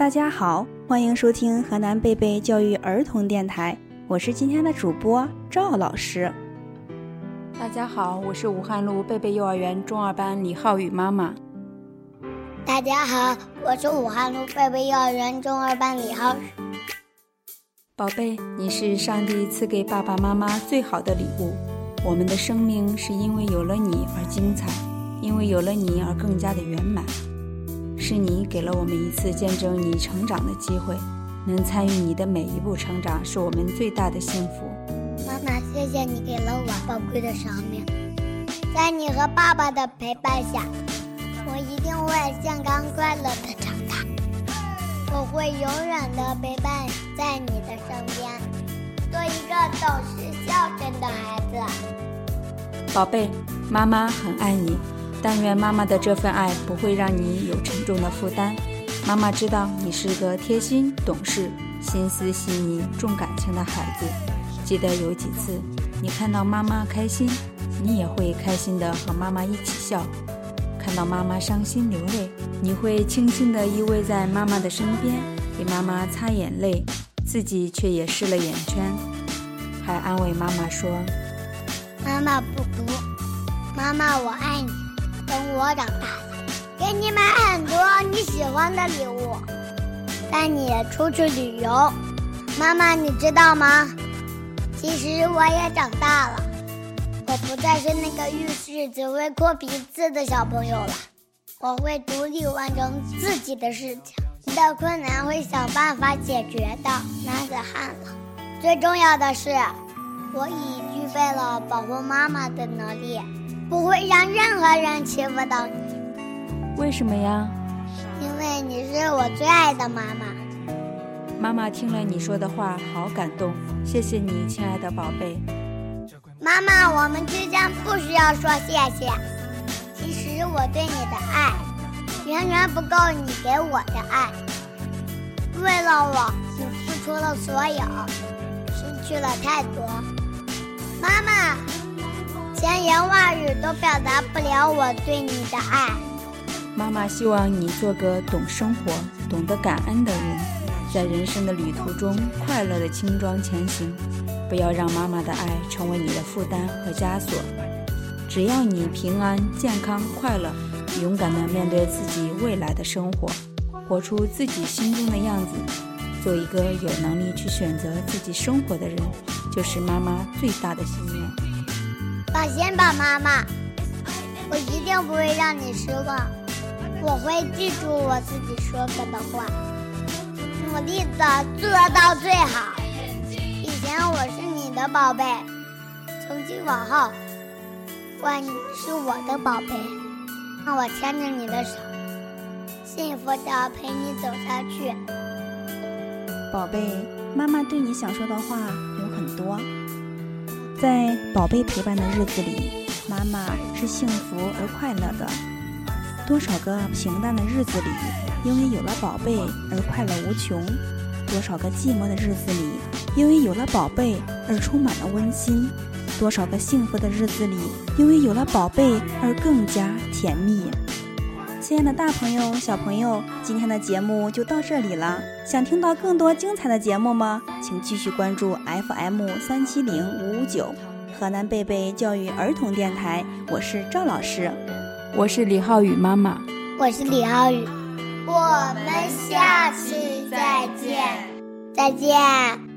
大家好，欢迎收听河南贝贝教育儿童电台，我是今天的主播赵老师。大家好，我是武汉路贝贝幼儿园中二班李浩宇妈妈。大家好，我是武汉路贝贝幼儿园中二班李浩宇。宝贝，你是上帝赐给爸爸妈妈最好的礼物。我们的生命是因为有了你而精彩，因为有了你而更加的圆满。是你给了我们一次见证你成长的机会，能参与你的每一步成长，是我们最大的幸福。妈妈，谢谢你给了我宝贵的生命，在你和爸爸的陪伴下，我一定会健康快乐的长大。我会永远的陪伴在你的身边，做一个懂事孝顺的孩子。宝贝，妈妈很爱你。但愿妈妈的这份爱不会让你有沉重的负担。妈妈知道你是个贴心、懂事、心思细腻、重感情的孩子。记得有几次，你看到妈妈开心，你也会开心的和妈妈一起笑；看到妈妈伤心流泪，你会轻轻地依偎在妈妈的身边，给妈妈擦眼泪，自己却也湿了眼圈，还安慰妈妈说：“妈妈不哭，妈妈我爱你。”长大了，给你买很多你喜欢的礼物，带你出去旅游。妈妈，你知道吗？其实我也长大了，我不再是那个遇事只会哭鼻子的小朋友了。我会独立完成自己的事情，遇到困难会想办法解决的。男子汉了。最重要的是，我已具备了保护妈妈的能力。不会让任何人欺负到你。为什么呀？因为你是我最爱的妈妈。妈妈听了你说的话，好感动。谢谢你，亲爱的宝贝。妈妈，我们之间不需要说谢谢。其实我对你的爱，远远不够你给我的爱。为了我，你付出了所有，失去了太多。妈妈。千言万语都表达不了我对你的爱。妈妈希望你做个懂生活、懂得感恩的人，在人生的旅途中快乐的轻装前行。不要让妈妈的爱成为你的负担和枷锁。只要你平安、健康、快乐，勇敢地面对自己未来的生活，活出自己心中的样子，做一个有能力去选择自己生活的人，就是妈妈最大的心愿。放心吧，妈妈，我一定不会让你失望。我会记住我自己说过的话，努力的做到最好。以前我是你的宝贝，从今往后，换你是我的宝贝。让我牵着你的手，幸福的陪你走下去。宝贝，妈妈对你想说的话有很多。在宝贝陪伴的日子里，妈妈是幸福而快乐的。多少个平淡的日子里，因为有了宝贝而快乐无穷；多少个寂寞的日子里，因为有了宝贝而充满了温馨；多少个幸福的日子里，因为有了宝贝而更加甜蜜。亲爱的大朋友、小朋友，今天的节目就到这里了。想听到更多精彩的节目吗？请继续关注 FM 三七零五五九河南贝贝教育儿童电台。我是赵老师，我是李浩宇妈妈，我是李浩宇。我们下期再见，再见。